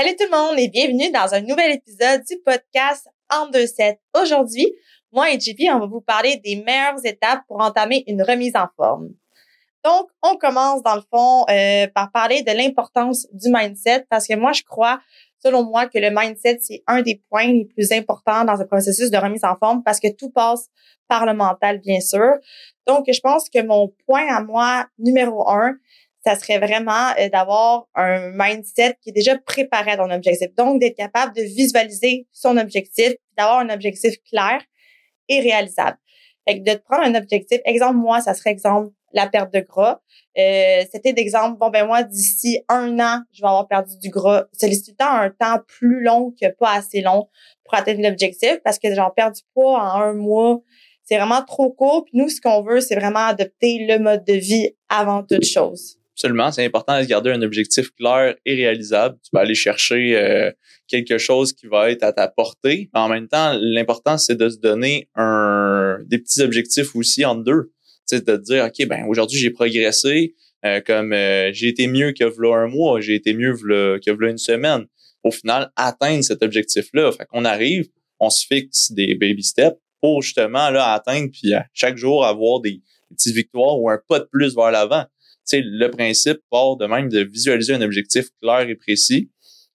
Salut tout le monde et bienvenue dans un nouvel épisode du podcast En deux sets. Aujourd'hui, moi et JP, on va vous parler des meilleures étapes pour entamer une remise en forme. Donc, on commence dans le fond euh, par parler de l'importance du mindset parce que moi, je crois, selon moi, que le mindset, c'est un des points les plus importants dans un processus de remise en forme parce que tout passe par le mental, bien sûr. Donc, je pense que mon point à moi, numéro un, ça serait vraiment euh, d'avoir un mindset qui est déjà préparé à ton objectif. Donc, d'être capable de visualiser son objectif, d'avoir un objectif clair et réalisable. Fait que de te prendre un objectif, exemple, moi, ça serait exemple la perte de gras. Euh, c'était d'exemple, bon ben moi, d'ici un an, je vais avoir perdu du gras. Temps un temps plus long que pas assez long pour atteindre l'objectif parce que j'en perds du poids en un mois. C'est vraiment trop court. Puis nous, ce qu'on veut, c'est vraiment adopter le mode de vie avant toute chose. Absolument, c'est important de garder un objectif clair et réalisable. Tu vas aller chercher euh, quelque chose qui va être à ta portée. En même temps, l'important, c'est de se donner un des petits objectifs aussi en deux. C'est de dire, OK, ben aujourd'hui, j'ai progressé, euh, comme euh, j'ai été mieux que v'là un mois, j'ai été mieux que v'là une semaine. Au final, atteindre cet objectif-là. Fait qu'on arrive, on se fixe des baby steps pour justement là atteindre, puis chaque jour avoir des petites victoires ou un pas de plus vers l'avant sais, le principe part de même de visualiser un objectif clair et précis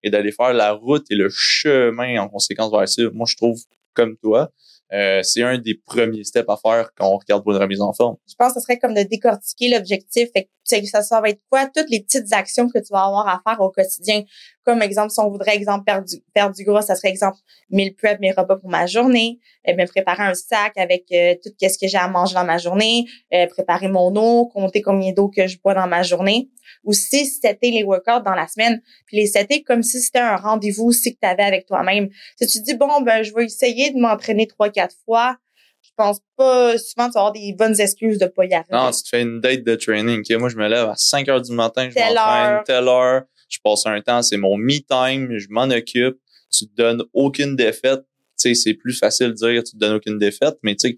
et d'aller faire la route et le chemin en conséquence vers ça. Moi, je trouve comme toi, euh, c'est un des premiers steps à faire quand on regarde pour une remise en forme. Je pense que ce serait comme de décortiquer l'objectif. Ça, ça va être quoi? Toutes les petites actions que tu vas avoir à faire au quotidien? Comme exemple, si on voudrait, exemple, perdre du, perdre du ça serait exemple, meal prep, mes repas pour ma journée, euh, me préparer un sac avec euh, tout ce que j'ai à manger dans ma journée, euh, préparer mon eau, compter combien d'eau que je bois dans ma journée. Ou si c'était les workouts dans la semaine, puis les setter comme si c'était un rendez-vous aussi que tu avais avec toi-même. Si tu dis, bon, ben, je vais essayer de m'entraîner trois, quatre fois, je pense pas souvent tu vas avoir des bonnes excuses de pas y arriver. Non, tu te fais une date de training. Moi, je me lève à 5 heures du matin, je m'entraîne telle heure, je passe un temps, c'est mon me time, je m'en occupe. Tu te donnes aucune défaite. Tu sais, c'est plus facile de dire tu te donnes aucune défaite, mais tu sais,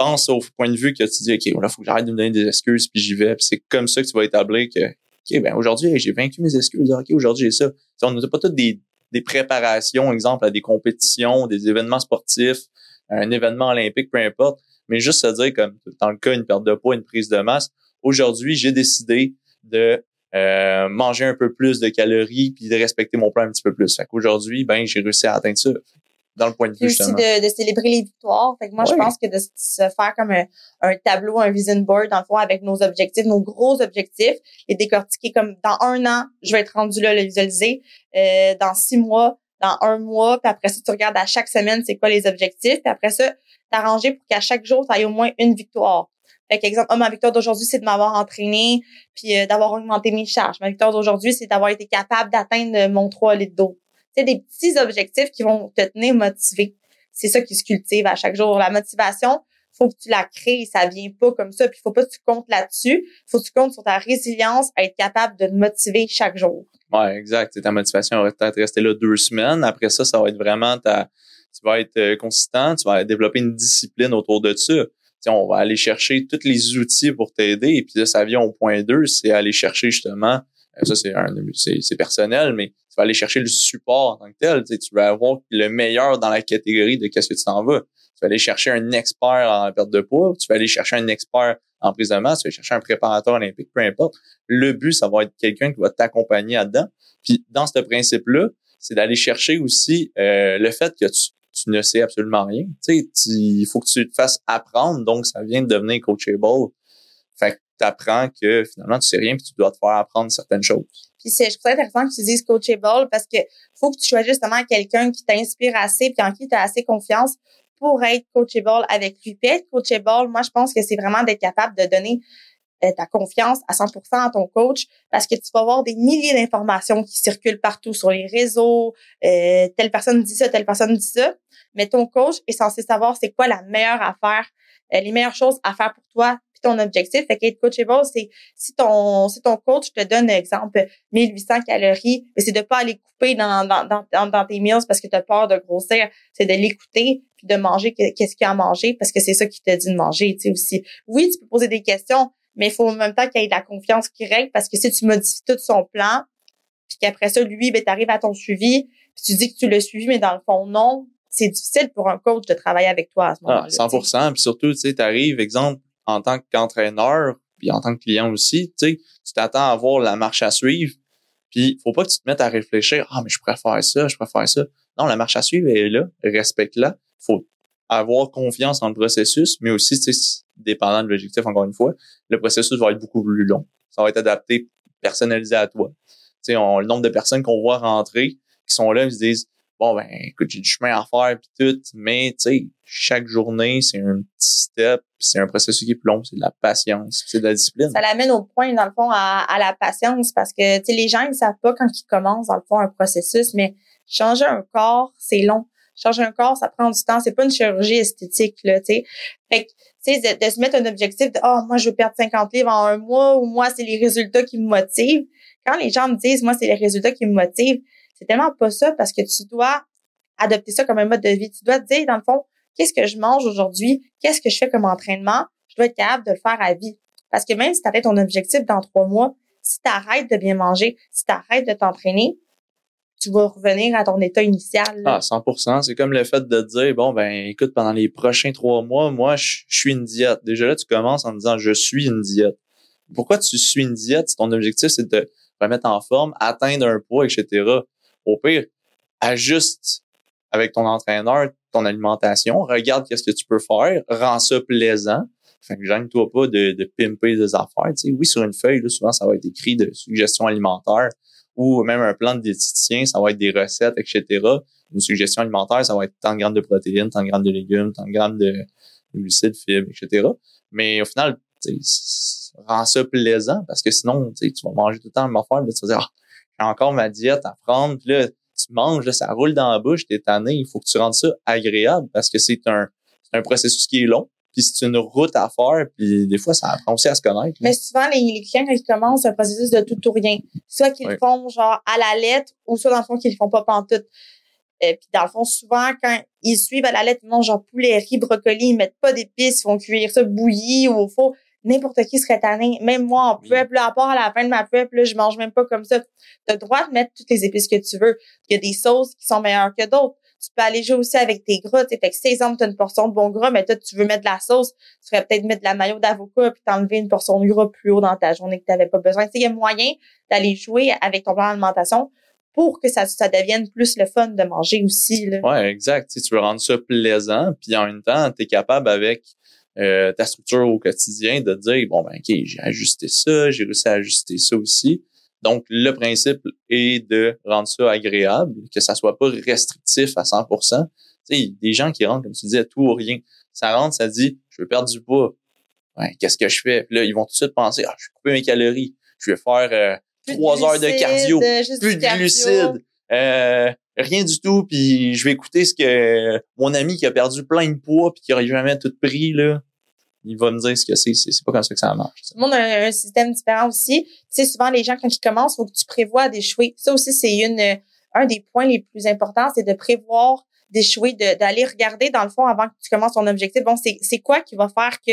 pense au point de vue que tu dis, OK, là, faut que j'arrête de me donner des excuses, puis j'y vais. Puis c'est comme ça que tu vas établir que, OK, ben aujourd'hui, j'ai vaincu mes excuses. OK, aujourd'hui, j'ai ça. on n'a pas toutes des, des préparations, exemple, à des compétitions, des événements sportifs, un événement olympique, peu importe, mais juste se dire comme dans le cas une perte de poids, une prise de masse, aujourd'hui, j'ai décidé de euh, manger un peu plus de calories puis de respecter mon plan un petit peu plus. Fait qu'aujourd'hui, ben j'ai réussi à atteindre ça dans le point de vue aussi de, de, célébrer les victoires. Fait que moi, je pense que de se faire comme un, tableau, un vision board, dans le fond, avec nos objectifs, nos gros objectifs, et décortiquer comme dans un an, je vais être rendu là, le visualiser. Euh, dans six mois, dans un mois, puis après ça, tu regardes à chaque semaine c'est quoi les objectifs, puis après ça, t'arranger pour qu'à chaque jour, tu au moins une victoire. Fait qu'exemple, oh, ma victoire d'aujourd'hui, c'est de m'avoir entraîné, puis euh, d'avoir augmenté mes charges. Ma victoire d'aujourd'hui, c'est d'avoir été capable d'atteindre mon 3 litres d'eau. C'est des petits objectifs qui vont te tenir motivé. C'est ça qui se cultive à chaque jour. La motivation, faut que tu la crées, ça vient pas comme ça, puis faut pas que tu comptes là-dessus. Faut que tu comptes sur ta résilience à être capable de te motiver chaque jour. Ouais, exact. ta motivation va peut-être rester là deux semaines. Après ça, ça va être vraiment ta, tu vas être euh, consistant, tu vas développer une discipline autour de ça. on va aller chercher tous les outils pour t'aider. Et puis là, ça vient au point 2, c'est aller chercher justement, euh, ça c'est un c'est personnel, mais tu vas aller chercher le support en tant que tel. Tu vas avoir le meilleur dans la catégorie de qu'est-ce que tu t'en vas. Tu vas aller chercher un expert en perte de poids, tu vas aller chercher un expert en prise de masse, tu vas chercher un préparateur olympique, peu importe. Le but, ça va être quelqu'un qui va t'accompagner là-dedans. Puis dans ce principe-là, c'est d'aller chercher aussi euh, le fait que tu, tu ne sais absolument rien. Tu sais, il faut que tu te fasses apprendre, donc ça vient de devenir coachable. Fait que tu apprends que finalement tu sais rien puis tu dois te faire apprendre certaines choses. Puis c'est je trouve ça intéressant que tu dises coachable parce que faut que tu choisisses justement quelqu'un qui t'inspire assez puis en qui tu as assez confiance pour être coachable avec lui. Puis être coachable, moi, je pense que c'est vraiment d'être capable de donner euh, ta confiance à 100% à ton coach parce que tu vas avoir des milliers d'informations qui circulent partout sur les réseaux. Euh, telle personne dit ça, telle personne dit ça. Mais ton coach est censé savoir c'est quoi la meilleure affaire, euh, les meilleures choses à faire pour toi ton objectif. Fait qu'être coachable, c'est si ton si ton coach te donne exemple 1800 calories, mais c'est de pas aller couper dans dans dans, dans tes meals parce que tu as peur de grossir, c'est de l'écouter puis de manger qu'est-ce qu'il a à manger parce que c'est ça qui te dit de manger, tu sais aussi. Oui, tu peux poser des questions, mais il faut en même temps qu'il y ait de la confiance qui règle parce que si tu modifies tout son plan, puis qu'après ça, lui, ben, tu arrives à ton suivi, puis tu dis que tu l'as suivi, mais dans le fond, non, c'est difficile pour un coach de travailler avec toi à ce moment-là. Ah, 100 Puis surtout, tu sais, tu arrives, exemple, en tant qu'entraîneur, puis en tant que client aussi, tu t'attends à voir la marche à suivre, puis faut pas que tu te mettes à réfléchir, ah, mais je préfère ça, je préfère ça. Non, la marche à suivre est là, respecte-la. Faut avoir confiance dans le processus, mais aussi, tu sais, dépendant de l'objectif, encore une fois, le processus va être beaucoup plus long. Ça va être adapté, personnalisé à toi. Tu sais, le nombre de personnes qu'on voit rentrer, qui sont là, ils se disent, bon, ben, écoute, j'ai du chemin à faire puis tout, mais, tu sais, chaque journée, c'est un petit step, c'est un processus qui est plus long, c'est de la patience, c'est de la discipline. Ça l'amène au point, dans le fond, à, à la patience, parce que, tu sais, les gens, ils savent pas quand ils commencent, dans le fond, un processus, mais changer un corps, c'est long. Changer un corps, ça prend du temps. C'est pas une chirurgie esthétique, là, tu sais. Fait que, tu sais, de, se mettre un objectif de, oh, moi, je veux perdre 50 livres en un mois, ou moi, c'est les résultats qui me motivent. Quand les gens me disent, moi, c'est les résultats qui me motivent, c'est tellement pas ça parce que tu dois adopter ça comme un mode de vie. Tu dois te dire, dans le fond, qu'est-ce que je mange aujourd'hui? Qu'est-ce que je fais comme entraînement? Je dois être capable de le faire à vie. Parce que même si tu avais ton objectif dans trois mois, si tu arrêtes de bien manger, si tu arrêtes de t'entraîner, tu vas revenir à ton état initial. Ah, 100% C'est comme le fait de dire, bon, ben, écoute, pendant les prochains trois mois, moi, je, suis une diète. Déjà là, tu commences en disant, je suis une diète. Pourquoi tu suis une diète si ton objectif, c'est de te remettre en forme, atteindre un poids, etc. Au pire, ajuste avec ton entraîneur ton alimentation, regarde qu'est-ce que tu peux faire, rends ça plaisant. Fait que gêne-toi pas de, de pimper des affaires. Tu sais, oui, sur une feuille, là, souvent, ça va être écrit de suggestions alimentaires ou même un plan de diététicien, ça va être des recettes, etc. Une suggestion alimentaire, ça va être tant de grammes de protéines, tant de grammes de légumes, tant de grammes de, glucides, fibres, etc. Mais au final, rends ça plaisant parce que sinon, tu vas manger tout le temps le affaire, tu vas dire, ah, j'ai encore ma diète à prendre, puis là, tu manges, là, ça roule dans la bouche, t'es tanné, il faut que tu rendes ça agréable parce que c'est un, un processus qui est long puis c'est une route à faire, puis des fois, ça apprend aussi à se connaître. Mais souvent, les, clients, quand ils commencent un processus de tout ou rien, soit qu'ils le font genre à la lettre, ou soit dans le fond qu'ils le font pas pantoute. Et euh, puis dans le fond, souvent, quand ils suivent à la lettre, ils mangent genre poulet, riz, brocoli, ils mettent pas d'épices, ils font cuire ça bouilli ou au four. N'importe qui serait tanné. Même moi, en prep, là, à part à la fin de ma prep, là, je mange même pas comme ça. Tu as le droit de mettre toutes les épices que tu veux. Il y a des sauces qui sont meilleures que d'autres tu peux aller jouer aussi avec tes gras. Fait que si, exemple, tu as une portion de bon gras, mais toi, tu veux mettre de la sauce, tu ferais peut-être mettre de la maillot d'avocat puis t'enlever une portion de gras plus haut dans ta journée que tu n'avais pas besoin. Il y a moyen d'aller jouer avec ton plan d'alimentation pour que ça, ça devienne plus le fun de manger aussi. Là. Ouais, exact. tu veux rendre ça plaisant, puis en même temps, tu es capable avec euh, ta structure au quotidien de dire bon ben ok, j'ai ajusté ça, j'ai réussi à ajuster ça aussi. Donc, le principe est de rendre ça agréable, que ça soit pas restrictif à 100 Tu sais, des gens qui rentrent, comme tu dis, à tout ou rien. Ça rentre, ça dit, je veux perdre du poids. Ouais, qu'est-ce que je fais? là, ils vont tout de suite penser, ah, je vais couper mes calories. Je vais faire euh, trois heures de cardio, plus de glucides, euh, rien du tout. Puis je vais écouter ce que mon ami qui a perdu plein de poids puis qui n'aurait jamais tout pris, là, il va me dire ce que c'est. C'est pas comme ça que ça marche. Tout le monde a un système différent aussi. Tu sais, souvent, les gens, quand ils commencent, faut que tu prévois d'échouer. Ça aussi, c'est une un des points les plus importants, c'est de prévoir d'échouer, d'aller regarder dans le fond avant que tu commences ton objectif. Bon, c'est quoi qui va faire que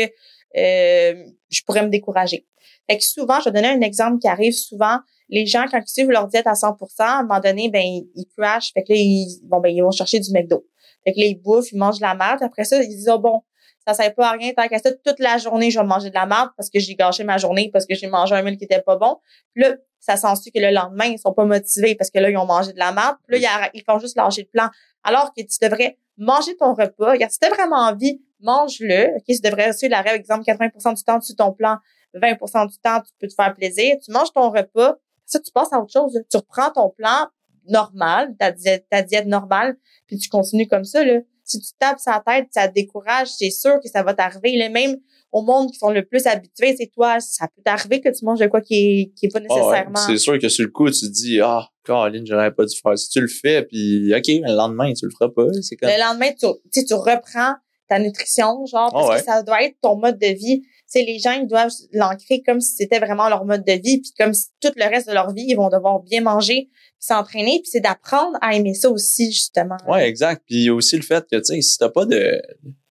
euh, je pourrais me décourager? Fait que souvent, je vais donner un exemple qui arrive souvent. Les gens, quand ils suivent leur diète à 100% à un moment donné, ben, ils crashent. Fait que là, ils, bon, ben, ils vont chercher du McDo. Fait que là, ils bouffent, ils mangent de la merde. Après ça, ils disent, oh, bon, ça sert pas à rien tant qu'à ça toute la journée je vais manger de la merde parce que j'ai gâché ma journée parce que j'ai mangé un meal qui était pas bon puis là ça s'ensuit que le lendemain ils sont pas motivés parce que là ils ont mangé de la merde puis là ils font juste lâcher le plan alors que tu devrais manger ton repas si tu as vraiment envie mange-le ok tu devrais suivre la règle exemple 80% du temps tu ton plan 20% du temps tu peux te faire plaisir tu manges ton repas ça tu passes à autre chose tu reprends ton plan normal ta diète ta diète normale puis tu continues comme ça là si tu tapes sa tête, ça te décourage, c'est sûr que ça va t'arriver. Le même au monde qui sont le plus habitués, c'est toi, ça peut t'arriver que tu manges de quoi qui est, qui est pas nécessairement. c'est sûr que sur le coup, tu te dis, ah, Caroline, j'aurais pas dû faire. Si tu le fais, puis OK, le lendemain, tu le feras pas. C'est comme... Le lendemain, tu, tu reprends ta nutrition, genre, parce que ça doit être ton mode de vie. C'est les gens, ils doivent l'ancrer comme si c'était vraiment leur mode de vie, puis comme si tout le reste de leur vie, ils vont devoir bien manger, s'entraîner, puis c'est d'apprendre à aimer ça aussi, justement. Ouais, exact. Puis il y a aussi le fait que, tu sais, si t'as pas de,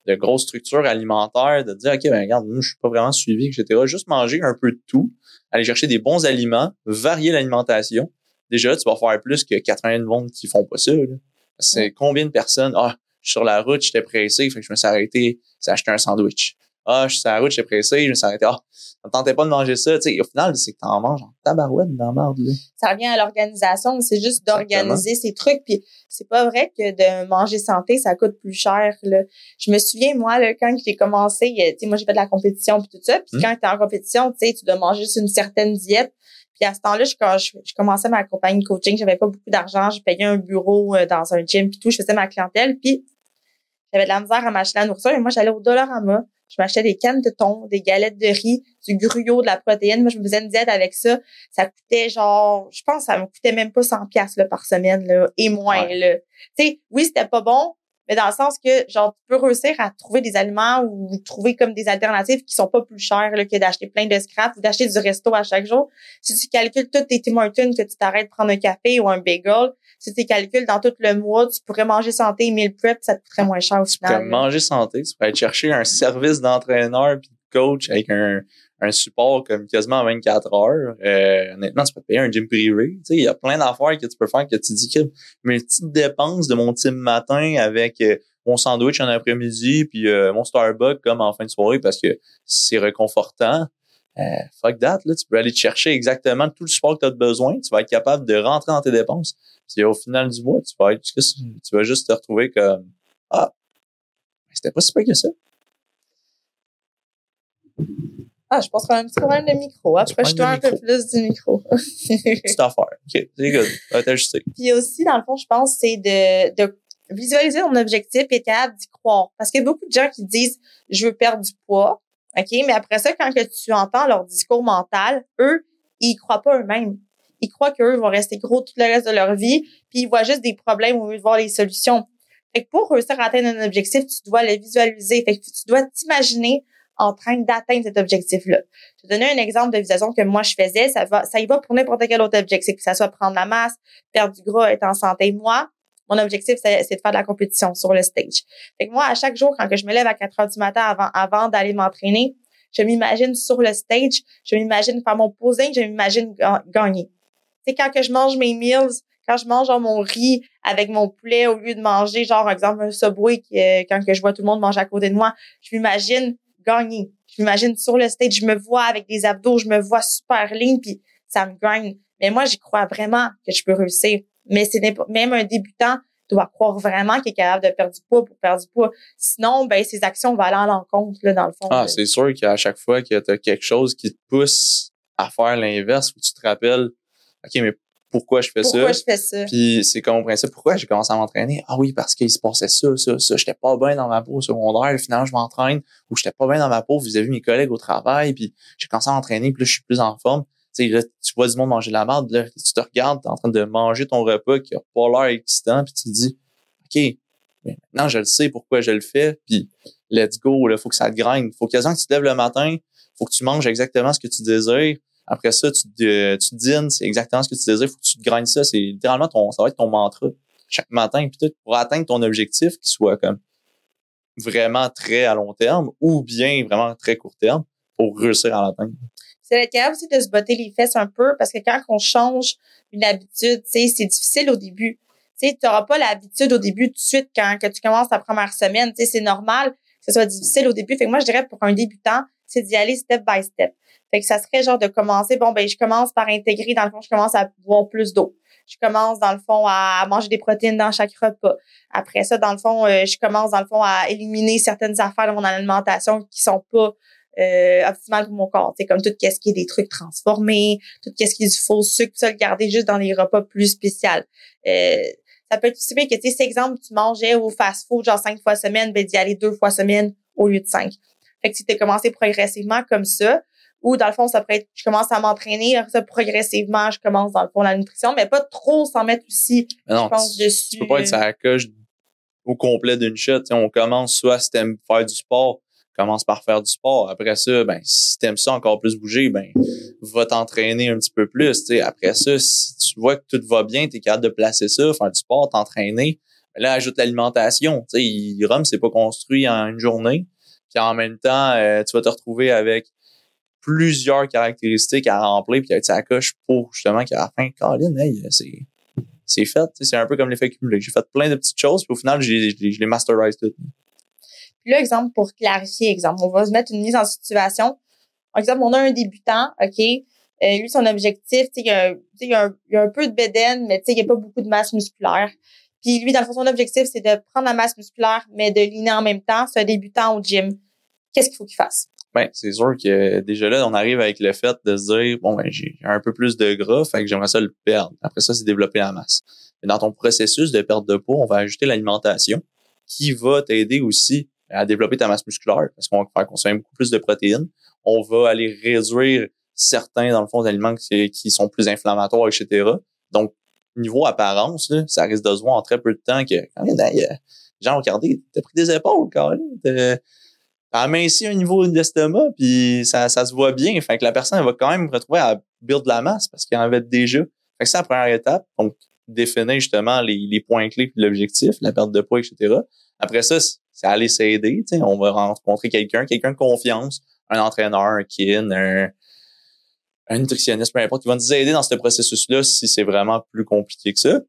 de grosse structure alimentaire, de dire, OK, ben regarde, moi, je suis pas vraiment suivi, etc. Juste manger un peu de tout, aller chercher des bons aliments, varier l'alimentation, déjà, tu vas faire plus que 80 monde qui font pas ça. C'est combien de personnes, ah, je suis sur la route, j'étais pressé, fait que je me suis arrêté, j'ai acheté un sandwich. Ah, je suis sur la route, j'étais pressé, je me suis arrêté. Ah, ça me tentait pas de manger ça. Tu sais, au final, c'est que t'en manges en tabarouette dans la merde, là. Ça revient à l'organisation, c'est juste d'organiser ces trucs. Puis c'est pas vrai que de manger santé, ça coûte plus cher. Là. Je me souviens, moi, là, quand j'ai commencé, tu sais, moi, j'ai fait de la compétition puis tout ça. Puis hmm. quand t'es en compétition, tu sais, tu dois manger sur une certaine diète. Puis à ce temps-là, je, quand je, commençais ma compagnie de coaching, j'avais pas beaucoup d'argent, je payais un bureau euh, dans un gym puis tout, je faisais ma clientèle. Puis j'avais de la misère à m'acheter la nourriture. Et moi, j'allais au Dollarama je m'achetais des cannes de thon, des galettes de riz, du gruyot, de la protéine. Moi, je me faisais une diète avec ça. Ça coûtait genre, je pense, ça me coûtait même pas 100 pièces par semaine là, et moins là. Tu sais, oui, c'était pas bon, mais dans le sens que genre tu peux réussir à trouver des aliments ou trouver comme des alternatives qui sont pas plus chères là, que d'acheter plein de scraps ou d'acheter du resto à chaque jour. Si tu calcules toutes tes Tim Hortons que tu t'arrêtes de prendre un café ou un bagel, si tu calcules dans tout le mois, tu pourrais manger santé, meal prep, ça te coûterait moins cher au final. Tu pourrais manger santé, tu pourrais aller chercher un service d'entraîneur puis de coach avec un, un support comme quasiment 24 heures. Euh, honnêtement, tu peux payer un gym privé. Tu sais, il y a plein d'affaires que tu peux faire que tu dis que mes petites dépenses de mon team matin avec euh, mon sandwich en après-midi puis euh, mon Starbucks comme en fin de soirée parce que c'est réconfortant. Euh, fuck that, là, tu peux aller te chercher exactement tout le support que tu as besoin. Tu vas être capable de rentrer dans tes dépenses. Puis au final du mois, tu vas être, tu vas juste te retrouver comme Ah, c'était pas si peu que ça. Ah, je pense qu'on a un petit problème de micro. Je dois un peu plus du micro. Petite affaire. OK, c'est good. Va t'ajuster. Puis aussi, dans le fond, je pense, c'est de, de visualiser ton objectif et être capable d'y croire. Parce qu'il y a beaucoup de gens qui disent, je veux perdre du poids. OK? Mais après ça, quand que tu entends leur discours mental, eux, ils croient pas eux-mêmes. Ils croient qu'eux vont rester gros tout le reste de leur vie, puis ils voient juste des problèmes au lieu de voir les solutions. Fait que pour réussir à atteindre un objectif, tu dois le visualiser. Fait que tu dois t'imaginer en train d'atteindre cet objectif-là. Je vais donner un exemple de visualisation que moi je faisais. Ça va, ça y va pour n'importe quel autre objectif, que ça soit prendre la masse, perdre du gras, être en santé. Moi, mon objectif, c'est de faire de la compétition sur le stage. Fait que moi, à chaque jour, quand je me lève à 4 heures du matin avant, avant d'aller m'entraîner, je m'imagine sur le stage, je m'imagine faire mon posing, je m'imagine gagner. C'est quand que je mange mes meals, quand je mange mon riz avec mon poulet au lieu de manger genre exemple un Subway euh, quand que je vois tout le monde manger à côté de moi, je m'imagine gagner. Je m'imagine sur le stage, je me vois avec des abdos, je me vois super ligne, puis ça me gagne. Mais moi, j'y crois vraiment que je peux réussir. Mais c'est même un débutant doit croire vraiment qu'il est capable de perdre du poids pour perdre du poids. Sinon, ben ses actions vont aller à l'encontre là dans le fond. Ah, c'est sûr qu'à chaque fois que tu as quelque chose qui te pousse à faire l'inverse, où tu te rappelles, ok, mais pourquoi je fais ça? Pourquoi je fais ça? Puis c'est comme principe, pourquoi j'ai commencé à m'entraîner? Ah oui, parce qu'il se passait ça, ça, ça. J'étais pas bien dans ma peau au secondaire, finalement je m'entraîne, ou j'étais pas bien dans ma peau vis-à-vis mes collègues au travail, puis j'ai commencé à m'entraîner, puis là je suis plus en forme. Tu sais, là, tu vois du monde manger de la merde, là, tu te regardes, t'es en train de manger ton repas qui a pas l'air excitant, puis tu te dis, OK, maintenant je le sais pourquoi je le fais, puis let's go, là, faut que ça te graine. Faut quasiment que tu te lèves le matin, faut que tu manges exactement ce que tu désires, après ça, tu, te, tu dînes, c'est exactement ce que tu désires. Faut que tu te gagnes ça. C'est littéralement ton, ça va être ton mantra chaque matin. Puis pour atteindre ton objectif, qui soit comme vraiment très à long terme ou bien vraiment très court terme, pour réussir à l'atteindre. C'est être capable aussi de se botter les fesses un peu parce que quand on change une habitude, c'est difficile au début. Tu n'auras pas l'habitude au début tout de suite quand que tu commences ta première semaine. C'est normal que ce soit difficile au début. Fait que moi, je dirais pour un débutant, c'est d'y aller step by step. Fait que ça serait genre de commencer, bon, ben, je commence par intégrer, dans le fond, je commence à boire plus d'eau. Je commence, dans le fond, à manger des protéines dans chaque repas. Après ça, dans le fond, euh, je commence, dans le fond, à éliminer certaines affaires de mon alimentation qui sont pas euh, optimales pour mon corps. C'est comme tout ce qui est des trucs transformés, tout ce qui est du faux sucre, ça, le garder juste dans les repas plus spéciaux. Euh, ça peut être aussi bien que, tu sais, exemple, tu mangeais au fast-food genre cinq fois semaine, ben d'y aller deux fois semaine au lieu de cinq. Fait que si tu as commencé progressivement comme ça, ou dans le fond, ça pourrait être, je commence à m'entraîner, ça progressivement, je commence dans le fond la nutrition, mais pas trop s'en mettre aussi, je pense, dessus. Tu peux pas être sur la coche au complet d'une shot. on commence soit si t'aimes faire du sport, commence par faire du sport. Après ça, ben, si t'aimes ça encore plus bouger, ben, va t'entraîner un petit peu plus. T'sais. Après ça, si tu vois que tout va bien, tu es capable de placer ça, faire du sport, t'entraîner. Ben là, ajoute l'alimentation. Rome, c'est pas construit en une journée. Puis en même temps, euh, tu vas te retrouver avec plusieurs caractéristiques à remplir puis avec sa coche pour justement qu'à la fin, Colin, hey, c'est c'est fait. C'est un peu comme l'effet cumulé. J'ai fait plein de petites choses, puis au final, je les masterise toutes. Puis là, exemple, pour clarifier, exemple, on va se mettre une mise en situation. Par exemple, on a un débutant, OK? Euh, lui, son objectif, il y, a, il, y a un, il y a un peu de bédaine, mais il n'y a pas beaucoup de masse musculaire. Puis lui, dans le fond, son objectif, c'est de prendre la masse musculaire, mais de liner en même temps. C'est débutant au gym. Qu'est-ce qu'il faut qu'il fasse? Ben, c'est sûr que déjà là, on arrive avec le fait de se dire, bon, ben, j'ai un peu plus de gras, fait que j'aimerais ça le perdre. Après ça, c'est développer la masse. Mais dans ton processus de perte de poids, on va ajouter l'alimentation qui va t'aider aussi à développer ta masse musculaire parce qu'on va faire consommer beaucoup plus de protéines. On va aller réduire certains, dans le fond, aliments qui, qui sont plus inflammatoires, etc. Donc, niveau apparence, là, ça risque de se voir en très peu de temps que quand même, gens vont regarder, t'as pris des épaules, quand même aminci un niveau d'estomac, puis ça, ça se voit bien. Fait que la personne elle va quand même retrouver à build de la masse parce qu'il en avait déjà. Fait que c'est la première étape. Donc, définir justement les, les points clés puis l'objectif, la perte de poids, etc. Après ça, c'est aller s'aider. On va rencontrer quelqu'un, quelqu'un de confiance, un entraîneur, un kin, un, un nutritionniste, peu importe, qui va nous aider dans ce processus-là si c'est vraiment plus compliqué que ça.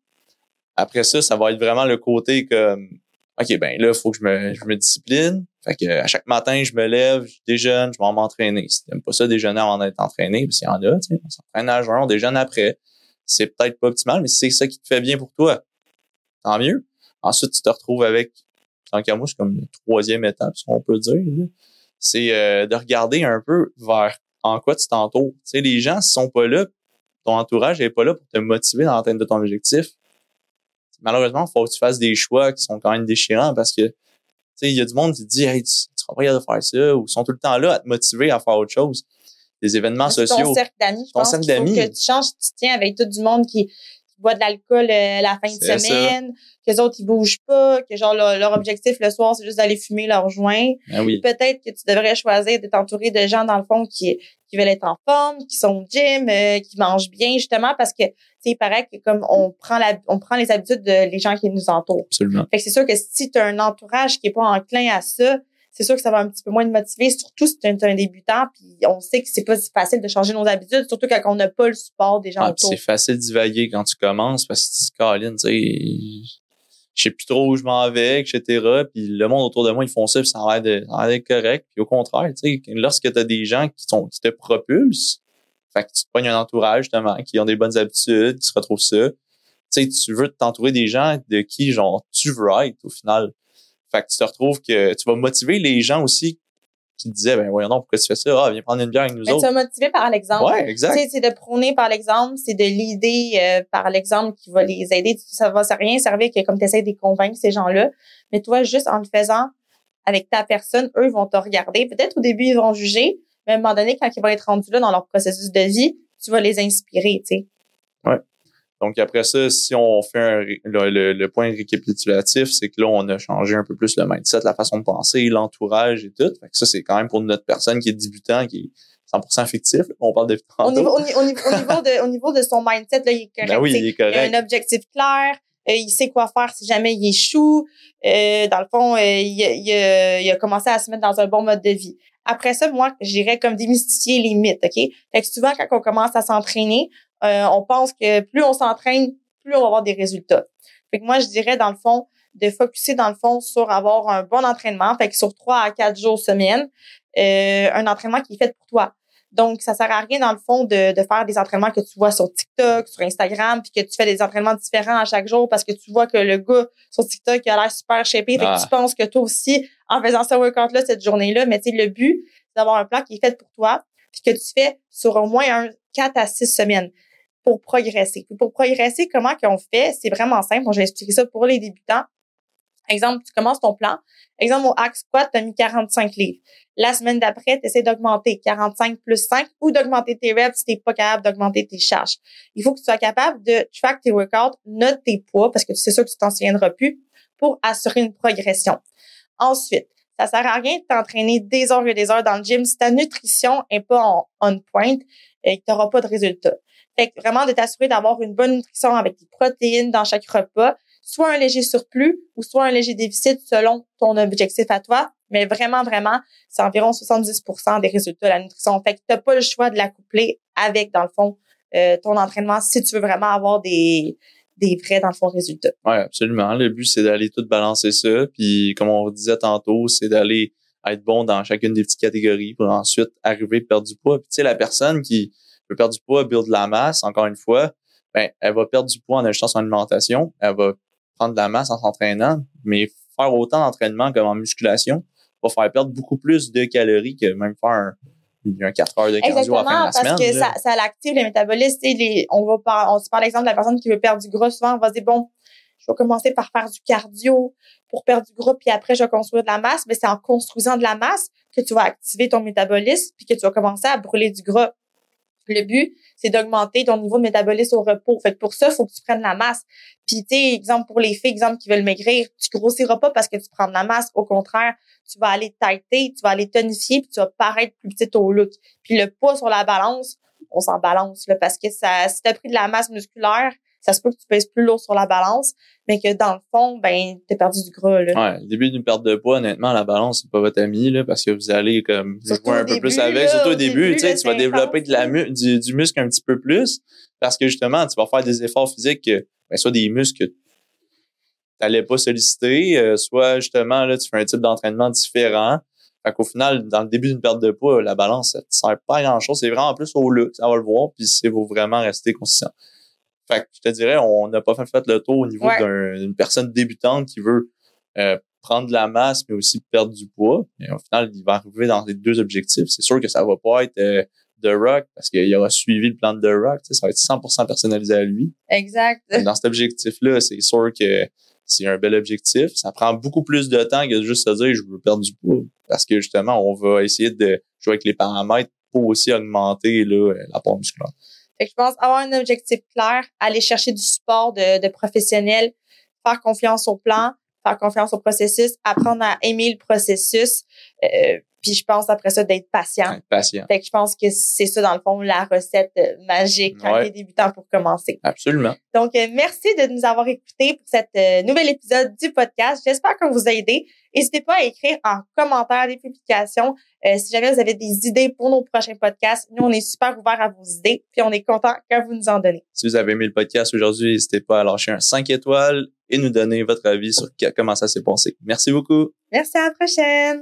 Après ça, ça va être vraiment le côté comme OK, ben là, il faut que je me, je me discipline. Fait que à chaque matin, je me lève, je déjeune, je vais m'entraîner. Si t'aimes pas ça déjeuner avant d'être entraîné, parce qu'il y en a, tu sais, on s'entraîne à jeun, on déjeune après. C'est peut-être pas optimal, mais c'est ça qui te fait bien pour toi. Tant mieux. Ensuite, tu te retrouves avec, tant qu'à moi, c'est comme la troisième étape, si on peut dire. C'est euh, de regarder un peu vers en quoi tu t'entoures. Tu sais, les gens, sont pas là, ton entourage n'est pas là pour te motiver dans l'atteinte de ton objectif malheureusement, il faut que tu fasses des choix qui sont quand même déchirants parce que, tu sais, il y a du monde qui te dit, hey, tu, tu seras pas capable de faire ça, ou sont tout le temps là à te motiver à faire autre chose. Des événements sociaux. Ton cercle d'amis, je pense qu'il faut que tu changes, tu tiens avec tout du monde qui, boit de l'alcool euh, la fin de semaine, que les autres, ils bougent pas, que genre leur, objectif le soir, c'est juste d'aller fumer leur joint. Ben oui. Peut-être que tu devrais choisir de t'entourer de gens, dans le fond, qui, qui veulent être en forme, qui sont au gym, euh, qui mangent bien, justement, parce que il paraît que comme on prend la, on prend les habitudes de les gens qui nous entourent. Absolument. Fait que c'est sûr que si tu as un entourage qui est pas enclin à ça, c'est sûr que ça va un petit peu moins te motiver, surtout si tu es un débutant, puis on sait que c'est pas si facile de changer nos habitudes, surtout quand on n'a pas le support des gens ah, autour. C'est facile d'y quand tu commences parce que tu dis, Caroline, tu sais, je sais plus trop où je m'en vais, etc. Puis le monde autour de moi, ils font ça, puis ça a l'air correct. Puis au contraire, tu sais, lorsque tu as des gens qui, sont, qui te propulsent, fait que tu te pognes un entourage, justement, qui ont des bonnes habitudes, qui se retrouvent ça. Tu sais, tu veux t'entourer des gens de qui, genre, tu veux être, au final. Fait que tu te retrouves que tu vas motiver les gens aussi qui te disaient, ben voyons non, pourquoi tu fais ça? Ah, viens prendre une bière avec nous ben, autres. Tu vas motiver par l'exemple. Ouais, exact. c'est de prôner par l'exemple, c'est de l'idée euh, par l'exemple qui va les aider. Ça va rien servir que comme tu essaies de convaincre ces gens-là. Mais toi, juste en le faisant avec ta personne, eux vont te regarder. Peut-être au début, ils vont juger, mais à un moment donné, quand ils vont être rendus là dans leur processus de vie, tu vas les inspirer, tu sais. Ouais. Donc après ça, si on fait un, le, le, point récapitulatif, c'est que là, on a changé un peu plus le mindset, la façon de penser, l'entourage et tout. Fait que ça, c'est quand même pour notre personne qui est débutant, qui est 100% fictif. On parle de au niveau, au, niveau, au, niveau de, au niveau de son mindset, là, il est correct. Ben oui, il est correct. Il a un objectif clair. Euh, il sait quoi faire si jamais il échoue. Euh, dans le fond, euh, il, il, il, a commencé à se mettre dans un bon mode de vie. Après ça, moi, j'irais comme démystifier les mythes, OK? Fait que souvent, quand on commence à s'entraîner, euh, on pense que plus on s'entraîne, plus on va avoir des résultats. Fait que moi, je dirais, dans le fond, de focuser, dans le fond, sur avoir un bon entraînement. Fait que sur trois à quatre jours semaine, euh, un entraînement qui est fait pour toi. Donc, ça sert à rien, dans le fond, de, de faire des entraînements que tu vois sur TikTok, sur Instagram, puis que tu fais des entraînements différents à chaque jour parce que tu vois que le gars sur TikTok il a l'air super shapé, fait que ah. tu penses que toi aussi, en faisant ce workout-là, cette journée-là, mais tu sais, le but, c'est d'avoir un plan qui est fait pour toi, puis que tu fais sur au moins un 4 à 6 semaines pour progresser. pour progresser, comment qu'on fait? C'est vraiment simple. Bon, je expliquer ça pour les débutants. Exemple, tu commences ton plan. Exemple, au hack squat, tu as mis 45 livres. La semaine d'après, tu essaies d'augmenter 45 plus 5 ou d'augmenter tes reps si tu pas capable d'augmenter tes charges. Il faut que tu sois capable de track tes workouts, note tes poids parce que c'est sûr que tu t'en souviendras plus pour assurer une progression. Ensuite, ça sert à rien de t'entraîner des heures et des heures dans le gym si ta nutrition est pas en on point et que tu n'auras pas de résultats. Fait que vraiment de t'assurer d'avoir une bonne nutrition avec des protéines dans chaque repas, soit un léger surplus ou soit un léger déficit selon ton objectif à toi Mais vraiment, vraiment, c'est environ 70% des résultats de la nutrition. Fait que t'as pas le choix de la coupler avec, dans le fond, euh, ton entraînement si tu veux vraiment avoir des, des vrais, dans le fond, résultats. Oui, absolument. Le but, c'est d'aller tout balancer ça. Puis, comme on disait tantôt, c'est d'aller être bon dans chacune des petites catégories pour ensuite arriver à perdre du poids. Puis, tu sais, la personne qui veut perdre du poids, build de la masse, encore une fois, ben, elle va perdre du poids en ajustant son alimentation. Elle va prendre de la masse en s'entraînant, mais faire autant d'entraînement comme en musculation va faire perdre beaucoup plus de calories que même faire un, un 4 heures de cardio à la fin de la parce semaine. que ça, ça l'active le métabolisme. Les, on va par, on se parle l'exemple de la personne qui veut perdre du gras. Souvent, on va se dire, bon, je vais commencer par faire du cardio pour perdre du gras, puis après, je vais construire de la masse. Mais c'est en construisant de la masse que tu vas activer ton métabolisme, puis que tu vas commencer à brûler du gras. Le but, c'est d'augmenter ton niveau de métabolisme au repos. Fait que pour ça, faut que tu prennes la masse. Puis, tu sais, exemple pour les filles, exemple qui veulent maigrir, tu grossiras pas parce que tu prends de la masse. Au contraire, tu vas aller tighter, tu vas aller tonifier, puis tu vas paraître plus petite au look. Puis le poids sur la balance, on s'en balance, là, parce que ça, si tu as pris de la masse musculaire, ça se peut que tu pèses plus lourd sur la balance, mais que dans le fond, ben, t'as perdu du gras, là. Ouais, le début d'une perte de poids, honnêtement, la balance, c'est pas votre ami, là, parce que vous allez, comme, jouer un peu plus avec, là, surtout au début, tu sais, tu vas développer intense, de la là. mu du, du muscle un petit peu plus, parce que justement, tu vas faire des efforts physiques, que, ben, soit des muscles que t'allais pas solliciter, euh, soit justement, là, tu fais un type d'entraînement différent. Fait qu'au final, dans le début d'une perte de poids, la balance, ça te sert pas à grand chose. C'est vraiment plus au look, ça va le voir, puis c'est faut vraiment rester consistant. Fait que je te dirais, on n'a pas fait, le tour au niveau Ouais. d'une personne débutante qui veut euh, prendre de la masse, mais aussi perdre du poids. Et au final, il va arriver dans les deux objectifs. C'est sûr que ça va pas être euh, The Rock, parce qu'il aura suivi le plan de The Rock. Ça va être 100% personnalisé à lui. Exact. Dans cet objectif-là, c'est sûr que c'est un bel objectif. Ça prend beaucoup plus de temps que de juste se dire je veux perdre du poids. Parce que justement, on va essayer de jouer avec les paramètres pour aussi augmenter là, l'apport musculaire. Fait que je pense avoir un objectif clair, aller chercher du support de, de professionnels, faire confiance au plan, faire confiance au processus, apprendre à aimer le processus. Euh, puis je pense après ça d'être patient. Être patient. Fait que je pense que c'est ça, dans le fond, la recette euh, magique quand Ouais. débutant pour commencer. Absolument. Donc, euh, merci de nous avoir écoutés pour cet euh, nouvel épisode du podcast. J'espère qu'on vous a aidé. N'hésitez pas à écrire en commentaire des publications euh, si jamais vous avez des idées pour nos prochains podcasts. Nous, on est super ouverts à vos idées, puis on est content que vous nous en donnez. Si vous avez aimé le podcast aujourd'hui, n'hésitez pas à lâcher un 5 étoiles et nous donner votre avis sur comment ça s'est passé. Merci beaucoup. Merci à la prochaine!